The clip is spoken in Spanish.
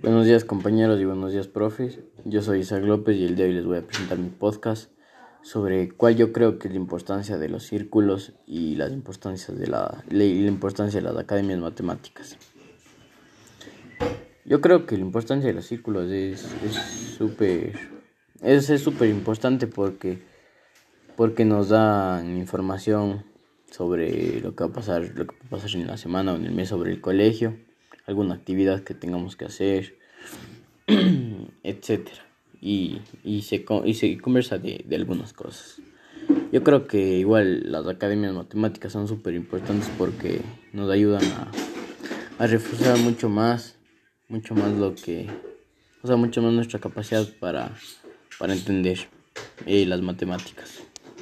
Buenos días compañeros y buenos días profes. Yo soy Isaac López y el de hoy les voy a presentar mi podcast sobre cuál yo creo que es la importancia de los círculos y las importancias de la, la importancia de las academias matemáticas. Yo creo que la importancia de los círculos es súper es súper importante porque porque nos dan información sobre lo que va a pasar, lo que va a pasar en la semana o en el mes sobre el colegio alguna actividad que tengamos que hacer, etc. Y, y, se, y se conversa de, de, algunas cosas. Yo creo que igual las academias matemáticas son súper importantes porque nos ayudan a, a reforzar mucho más, mucho más lo que, o sea, mucho más nuestra capacidad para, para entender eh, las matemáticas.